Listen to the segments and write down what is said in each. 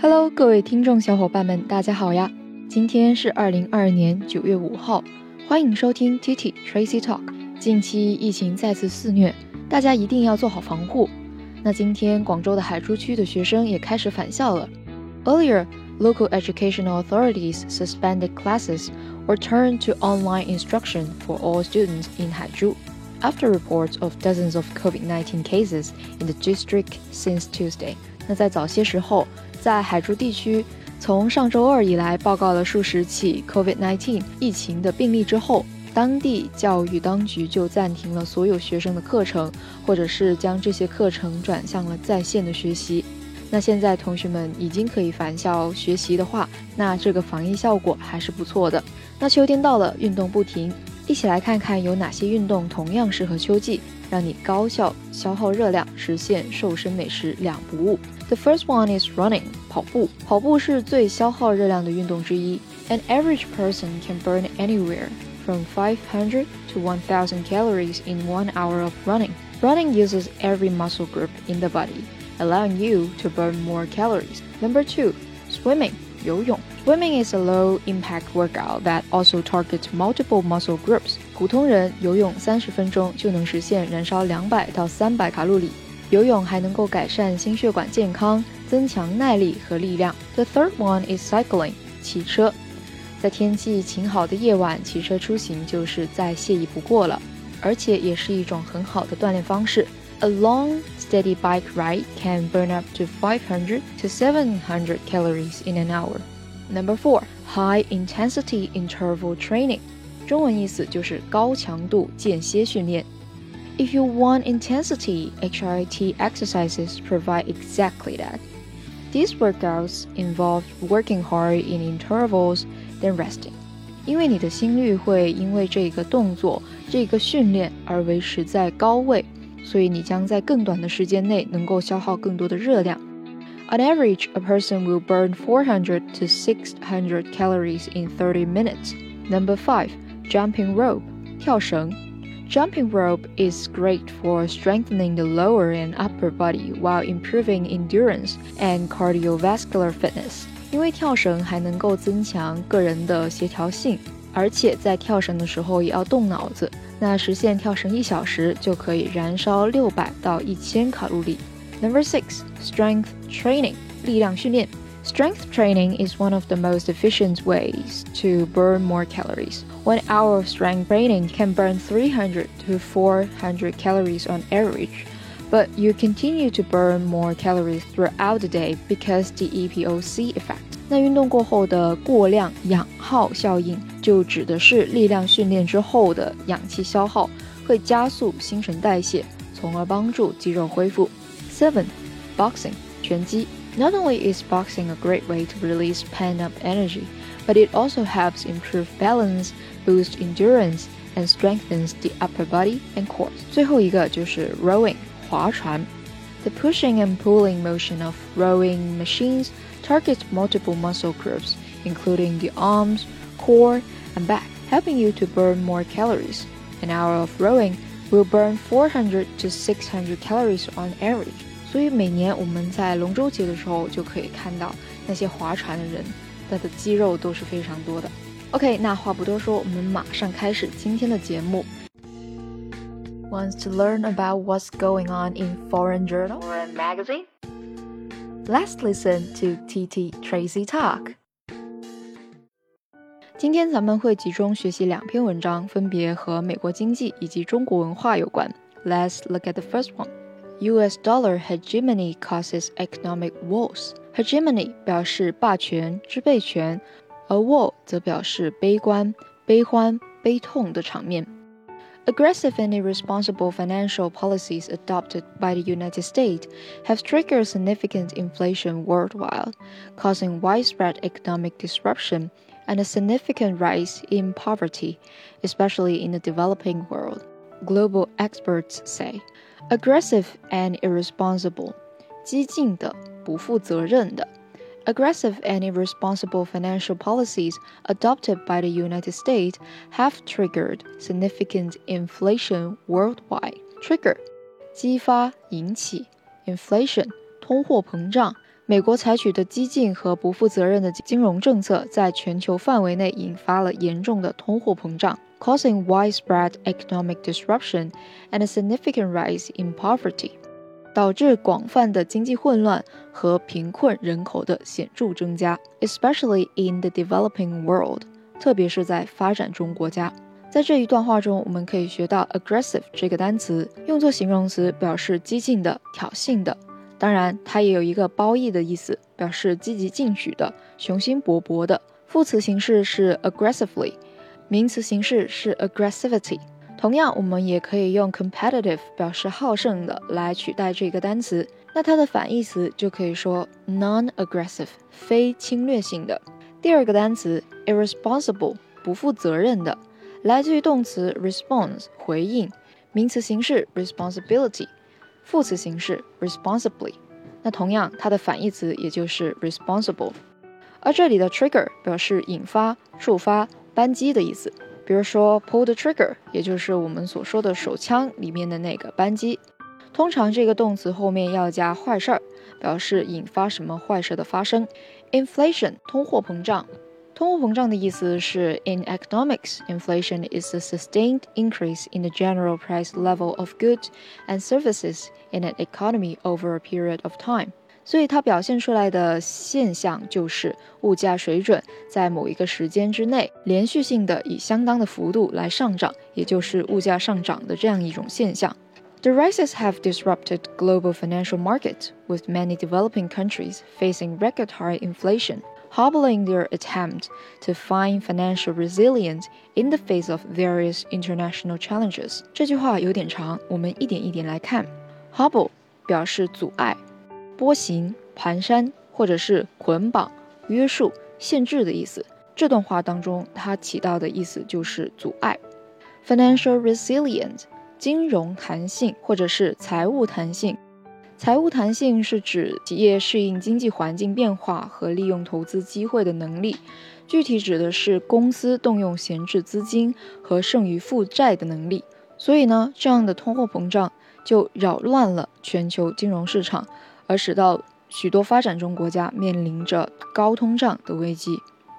Hello，各位听众小伙伴们，大家好呀！今天是二零二二年九月五号，欢迎收听 T T Tracy Talk。近期疫情再次肆虐，大家一定要做好防护。那今天广州的海珠区的学生也开始返校了。Earlier, local educational authorities suspended classes or turn to online instruction for all students in Haizhu after reports of dozens of COVID-19 cases in the district since Tuesday. 那在早些时候，在海珠地区，从上周二以来报告了数十起 COVID-19 疫情的病例之后，当地教育当局就暂停了所有学生的课程，或者是将这些课程转向了在线的学习。那现在同学们已经可以返校学习的话，那这个防疫效果还是不错的。那秋天到了，运动不停，一起来看看有哪些运动同样适合秋季，让你高效消耗热量，实现瘦身美食两不误。The first one is running，跑步。跑步是最消耗热量的运动之一。An average person can burn anywhere from 500 to 1,000 calories in one hour of running. Running uses every muscle group in the body allowing you to burn more calories. Number two, swimming, 游泳. Swimming is a low impact workout that also targets multiple muscle groups. 普通人游泳三十分钟就能实现燃烧两百到三百卡路里。游泳还能够改善心血管健康，增强耐力和力量。The third one is cycling，骑车。在天气晴好的夜晚，骑车出行就是再惬意不过了，而且也是一种很好的锻炼方式。A long, steady bike ride can burn up to 500 to 700 calories in an hour. Number four, high intensity interval training. 中文意思就是高强度间歇训练。If you want intensity, HIIT exercises provide exactly that. These workouts involve working hard in intervals, then resting. 因为你的心率会因为这个动作、这个训练而维持在高位。 所以你将在更短的时间内能够消耗更多的热量。On average, a person will burn 400 to 600 calories in 30 minutes. Number 5. Jumping rope. 跳绳. Jumping rope is great for strengthening the lower and upper body while improving endurance and cardiovascular fitness. 因为跳绳还能够增强个人的协调性，而且在跳绳的时候也要动脑子， 那实现跳绳一小时就可以燃烧六百到一千卡路里。Number six, strength training，力量训练。Strength training is one of the most efficient ways to burn more calories. One hour of strength training can burn 300 to 400 calories on average, but you continue to burn more calories throughout the day because the EPOC effect. 那运动过后的过量氧耗效应，就指的是力量训练之后的氧气消耗会加速新陈代谢，从而帮助肌肉恢复。Seven, boxing 拳击。Not only is boxing a great way to release pent-up energy, but it also helps improve balance, boost endurance, and strengthens the upper body and core. 最后一个就是 rowing 划船。The pushing and pulling motion of rowing machines targets multiple muscle groups, including the arms, core, and back, helping you to burn more calories. An hour of rowing will burn 400 to 600 calories on average. 所以每年我们在龙舟节的时候就可以看到那些划船的人，他的肌肉都是非常多的。OK，那话不多说，我们马上开始今天的节目。Wants to learn about what's going on in foreign journal or magazine? Let's listen to TT Tracy talk. 今天咱们会集中学习两篇文章，分别和美国经济以及中国文化有关。Let's look at the first one. U.S. dollar hegemony causes economic woes. Hegemony 表示霸权、支配权，而 woe 则表示悲观、悲欢、悲痛的场面。 Aggressive and irresponsible financial policies adopted by the United States have triggered significant inflation worldwide, causing widespread economic disruption and a significant rise in poverty, especially in the developing world, global experts say. Aggressive and irresponsible, 激进的、不负责任的 aggressive and irresponsible financial policies adopted by the United States have triggered significant inflation worldwide. Trigger 激发、引起，inflation 通货膨胀。美国采取的激进和不负责任的金融政策，在全球范围内引发了严重的通货膨胀，causing widespread economic disruption and a significant rise in poverty， 导致广泛的经济混乱和贫困人口的显著增加，especially in the developing world，特别是在发展中国家。在这一段话中，我们可以学到 aggressive 这个单词，用作形容词表示激进的、挑衅的。当然，它也有一个褒义的意思，表示积极进取的、雄心勃勃的。副词形式是 aggressively，名词形式是 aggressivity。同样，我们也可以用 competitive 表示好胜的来取代这个单词。那它的反义词就可以说 non-aggressive，非侵略性的。第二个单词 irresponsible，不负责任的，来自于动词 response，回应，名词形式 responsibility。副词形式 responsibly，那同样它的反义词也就是 responsible。而这里的 trigger 表示引发、触发、扳机的意思，比如说 pull the trigger，也就是我们所说的手枪里面的那个扳机。通常这个动词后面要加坏事儿，表示引发什么坏事的发生。inflation 通货膨胀。通货膨胀的意思是，in economics, inflation is a sustained increase in the general price level of goods and services in an economy over a period of time。 所以它表现出来的现象就是物价水准在某一个时间之内连续性的以相当的幅度来上涨，也就是物价上涨的这样一种现象。The rises have disrupted global financial markets, with many developing countries facing record high inflation hobbling their attempt to find financial resilience in the face of various international challenges。这句话有点长，我们一点一点来看。Hobble 表示阻碍、 波形、盘山或者是捆绑、约束、限制的意思。这段话当中，它起到的意思就是阻碍。Financial resilience 金融弹性或者是财务弹性。财务弹性是指企业适应经济环境变化和利用投资机会的能力，具体指的是公司动用闲置资金和剩余负债的能力。所以呢，这样的通货膨胀就扰乱了全球金融市场，而使到许多发展中国家面临着高通胀的危机。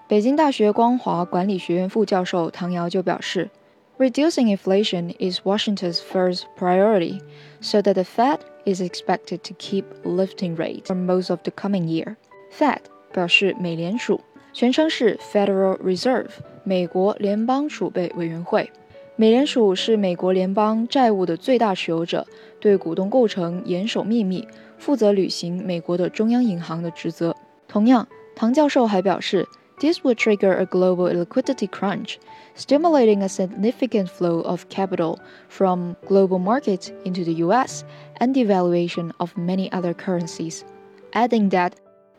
北京大学光华管理学院副教授唐瑶就表示。Reducing inflation is Washington's first priority, so that the Fed is expected to keep lifting rates for most of the coming year. Fed 表示美联储，全称是 Federal Reserve，美国联邦储备委员会。美联储是美国联邦债务的最大持有者，对股东构成严守秘密，负责履行美国的中央银行的职责。同样，唐教授还表示。This would trigger a global liquidity crunch, stimulating a significant flow of capital from global markets into the US and devaluation of many other currencies. Adding that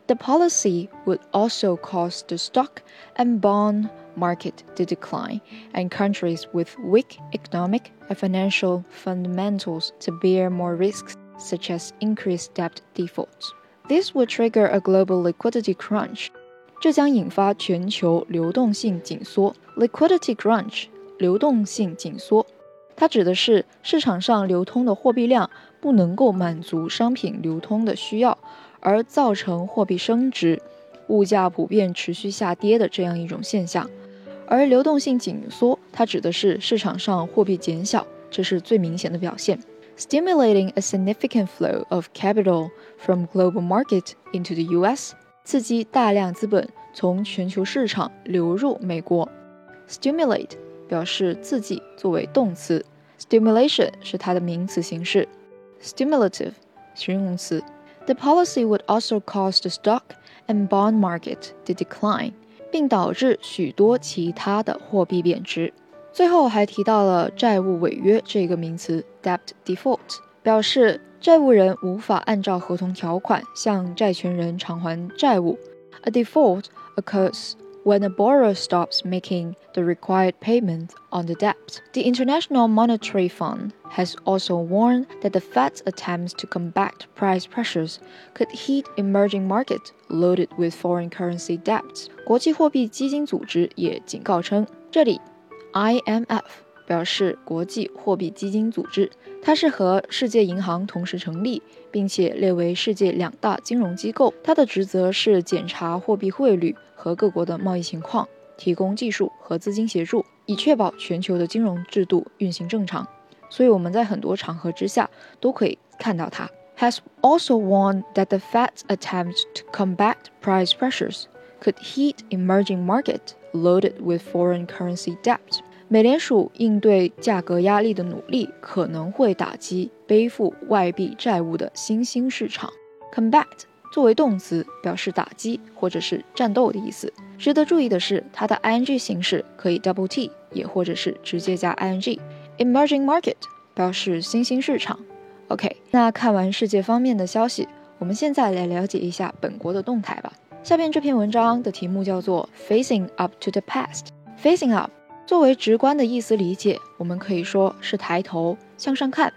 the policy would also cause the stock and bond market to decline and countries with weak economic and financial fundamentals to bear more risks, such as increased debt defaults. This would trigger a global liquidity crunch, 这将引发全球流动性紧缩 （liquidity crunch）。流动性紧缩，它指的是市场上流通的货币量不能够满足商品流通的需要，而造成货币升值、物价普遍持续下跌的这样一种现象。 而流动性紧缩，它指的是市场上货币减小，这是最明显的表现。Stimulating a significant flow of capital from global market into the U.S. 刺激大量资本从全球市场流入美国。Stimulate 表示刺激，作为动词；stimulation 是它的名词形式；stimulative 形容词。The policy would also cause the stock and bond market to decline， 并导致许多其他的货币贬值。最后还提到了债务违约这个名词，debt default。表示债务人无法按照合同条款向债权人偿还债务。A default occurs when a borrower stops making the required payment on the debt. The International Monetary Fund has also warned that the Fed's attempts to combat price pressures could hit emerging markets loaded with foreign currency debts. 国际货币基金组织也警告称，这里 IMF 表示国际货币基金组织，它是和世界银行同时成立，并且列为世界两大金融机构。它的职责是检查货币汇率和各国的贸易情况，提供技术和资金协助，以确保全球的金融制度运行正常。所以我们在很多场合之下都可以看到它。Has also warned that the Fed's attempts to combat price pressures could hit emerging markets loaded with foreign currency debt. 美联储应对价格压力的努力可能会打击背负外币债务的新兴市场。Combat 作为动词，表示打击或者是战斗的意思。值得注意的是，它的 ing 形式可以 double t，也或者是直接加 ing。Emerging market 表示新兴市场。OK，那看完世界方面的消息，我们现在来了解一下本国的动态吧。下面这篇文章的题目叫做 Facing up to the past。Facing up 作为直观的意思理解，我们可以说是抬头向上看。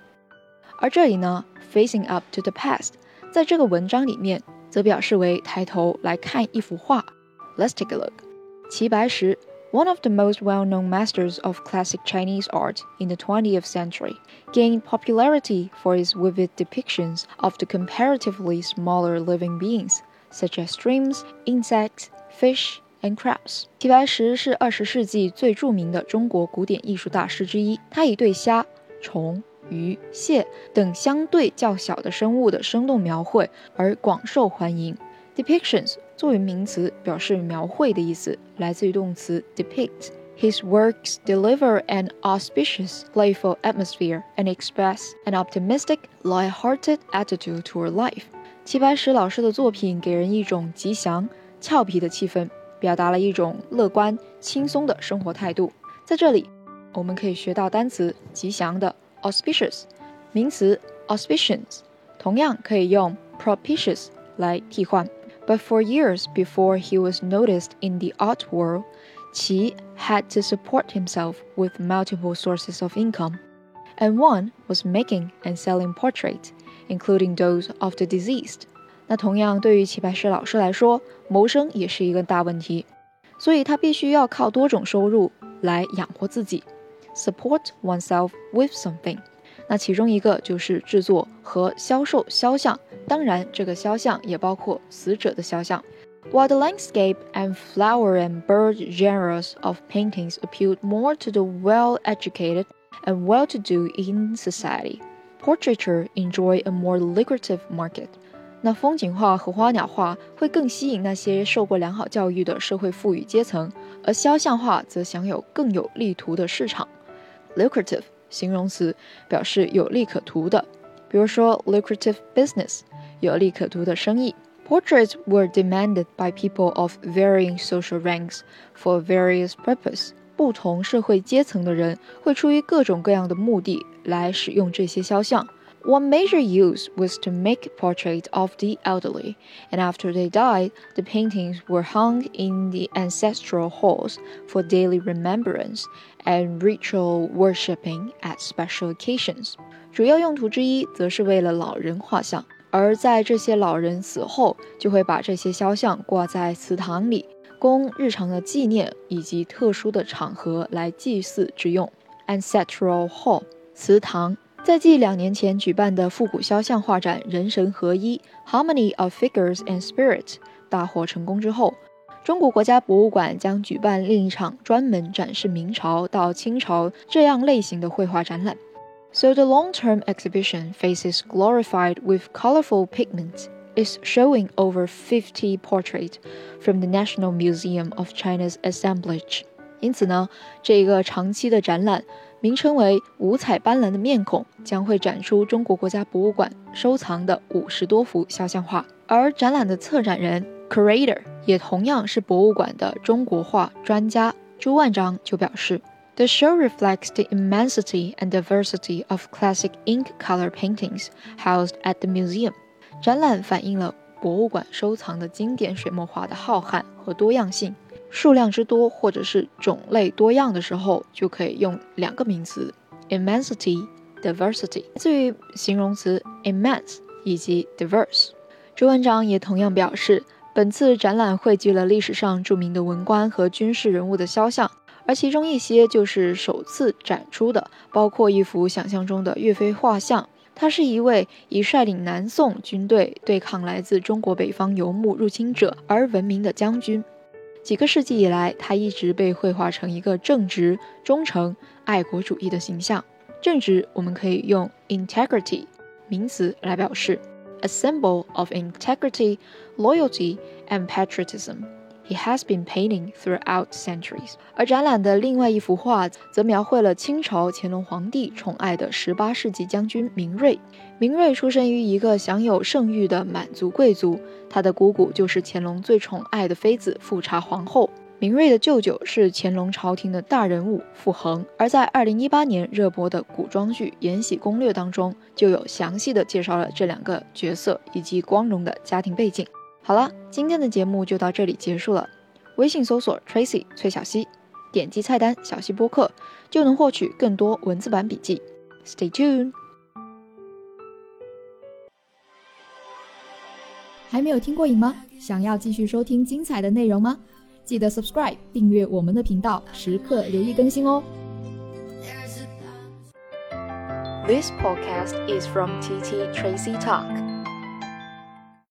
而这里呢，facing up to the past，在这个文章里面则表示为抬头来看一幅画。Let's take a look。齐白石，one of the most well-known masters of classic Chinese art in the 20th century, gained popularity for his vivid depictions of the comparatively smaller living beings, such as streams, insects, fish, and crabs。齐白石是二十世纪最著名的中国古典艺术大师之一。他以对虾、虫、鱼、蟹等相对较小的生物的生动描绘而广受欢迎。Depictions 作为名词，表示描绘的意思，来自于动词 depict。His works deliver an auspicious, playful atmosphere and express an optimistic, light-hearted attitude toward life. 齐白石老师的作品给人一种吉祥、俏皮的气氛。表达了一种乐观、轻松的生活态度。在这里，我们可以学到单词“吉祥的 ”（auspicious），名词 “auspicious” 同样可以用 “propitious” 来替换。But for years before he was noticed in the art world, Qi had to support himself with multiple sources of income, and one was making and selling portraits, including those of the deceased. 那同样对于齐白石老师来说，谋生也是一个大问题，所以他必须要靠多种收入来养活自己，support oneself with something。那其中一个就是制作和销售肖像，当然这个肖像也包括死者的肖像。While the landscape and flower and bird genres of paintings appealed more to the well educated and well to do in society, portraiture enjoyed a more lucrative market. 那风景画和花鸟画会更吸引那些受过良好教育的社会富裕阶层，而肖像画则享有更有利图的市场。lucrative 形容词表示有利可图的，比如说 lucrative business 有利可图的生意。Portraits were demanded by people of varying social ranks for various purposes。不同社会阶层的人会出于各种各样的目的来使用这些肖像。One major use was to make portraits of the elderly, and after they died, the paintings were hung in the ancestral halls for daily remembrance and ritual worshipping at special occasions. 主要用途之一则是为了老人画像，而在这些老人死后，就会把这些肖像挂在祠堂里，供日常的纪念以及特殊的场合来祭祀之用。Ancestral hall，祠堂。 在继两年前举办的复古肖像画展“人神合一 ”（Harmony of Figures and Spirit） 大获成功之后，中国国家博物馆将举办另一场专门展示明朝到清朝这样类型的绘画展览。So the long-term exhibition faces glorified with colorful pigments is showing over 50 portraits from the National Museum of China's assemblage。因此呢，这个长期的展览。 名称为“五彩斑斓的面孔”，将会展出中国国家博物馆收藏的五十多幅肖像画。而展览的策展人 （curator） 也同样是博物馆的中国画专家朱万章就表示：“The show reflects the immensity and diversity of classic ink color paintings housed at the museum。”展览反映了博物馆收藏的经典水墨画的浩瀚和多样性。数量之多或者是种类多样的时候，就可以用两个名词：immensity、diversity，来自于形容词 immense 以及 diverse。朱文章也同样表示，本次展览汇聚了历史上著名的文官和军事人物的肖像，而其中一些就是首次展出的，包括一幅想象中的岳飞画像。他是一位以率领南宋军队对抗来自中国北方游牧入侵者而闻名的将军。几个世纪以来，他一直被绘画成一个正直、忠诚、爱国主义的形象。正直，我们可以用 integrity 名词来表示，a symbol of integrity, loyalty, and patriotism. He has been painting throughout centuries。而展览的另外一幅画则描绘了清朝乾隆皇帝宠爱的十八世纪将军明瑞。明瑞出生于一个享有盛誉的满族贵族，他的姑姑就是乾隆最宠爱的妃子富察皇后。明瑞的舅舅是乾隆朝廷的大人物傅恒。而在二零一八年热播的古装剧《延禧攻略》当中，就有详细的介绍了这两个角色以及光荣的家庭背景。好了，今天的节目就到这里结束了。微信搜索 Tracy 崔小溪，点击菜单小溪播客，就能获取更多文字版笔记。Stay tuned。还没有听过瘾吗？想要继续收听精彩的内容吗？记得 subscribe 订阅我们的频道，时刻留意更新哦。This podcast is from TT Tracy Talk.